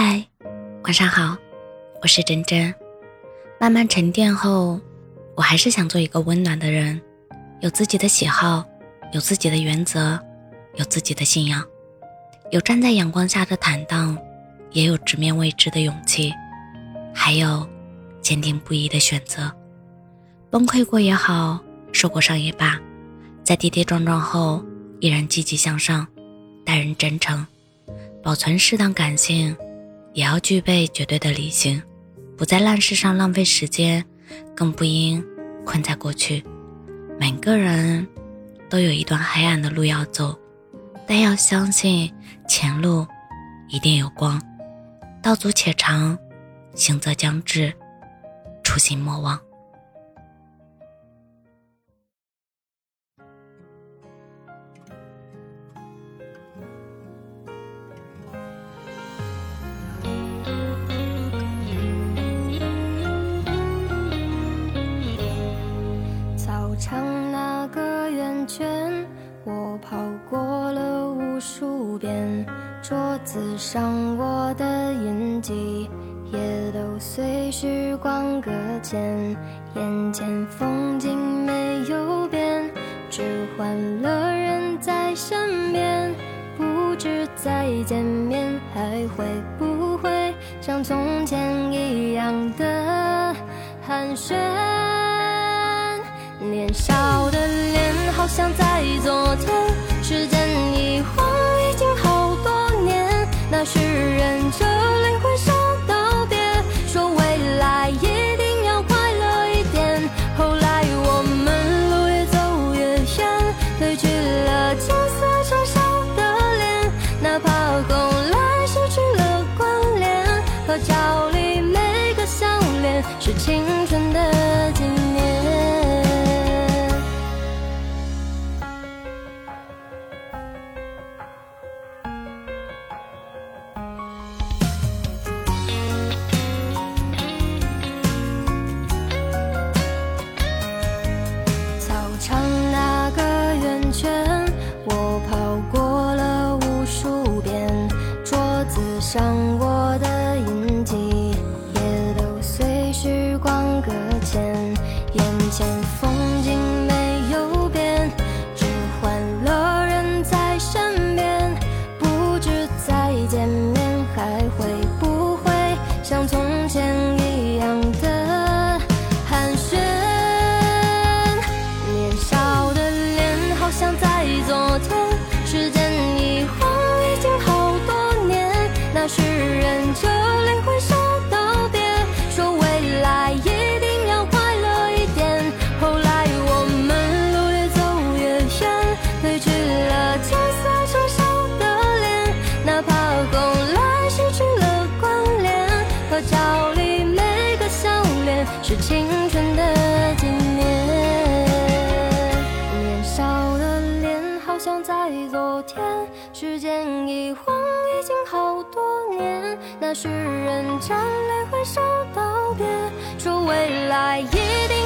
嗨，晚上好，我是真真。慢慢沉淀后，我还是想做一个温暖的人，有自己的喜好，有自己的原则，有自己的信仰，有站在阳光下的坦荡，也有直面未知的勇气，还有坚定不移的选择。崩溃过也好，受过伤也罢，在跌跌撞撞后，依然积极向上，待人真诚，保存适当感性。也要具备绝对的理性，不在烂事上浪费时间，更不应困在过去。每个人都有一段黑暗的路要走，但要相信前路一定有光。道阻且长，行则将至，初心莫忘。唱那个圆圈，我跑过了无数遍。桌子上我的印记，也都随时光搁浅。眼前风景没有变，只换了人在身边。不知再见面还会不会像从前一样的寒暄。年少的脸，好像在昨天。时间一晃，已经好多年。那时忍着灵魂说道别，说未来一定要快乐一点。后来我们路越走越远，褪去了青涩成熟的脸，哪怕后来失去了关联，合照里每个笑脸是青前一样的青春的纪念。年少的脸，好像在昨天，时间一晃。已经好多年，那时人站泪挥手道别，说未来一定。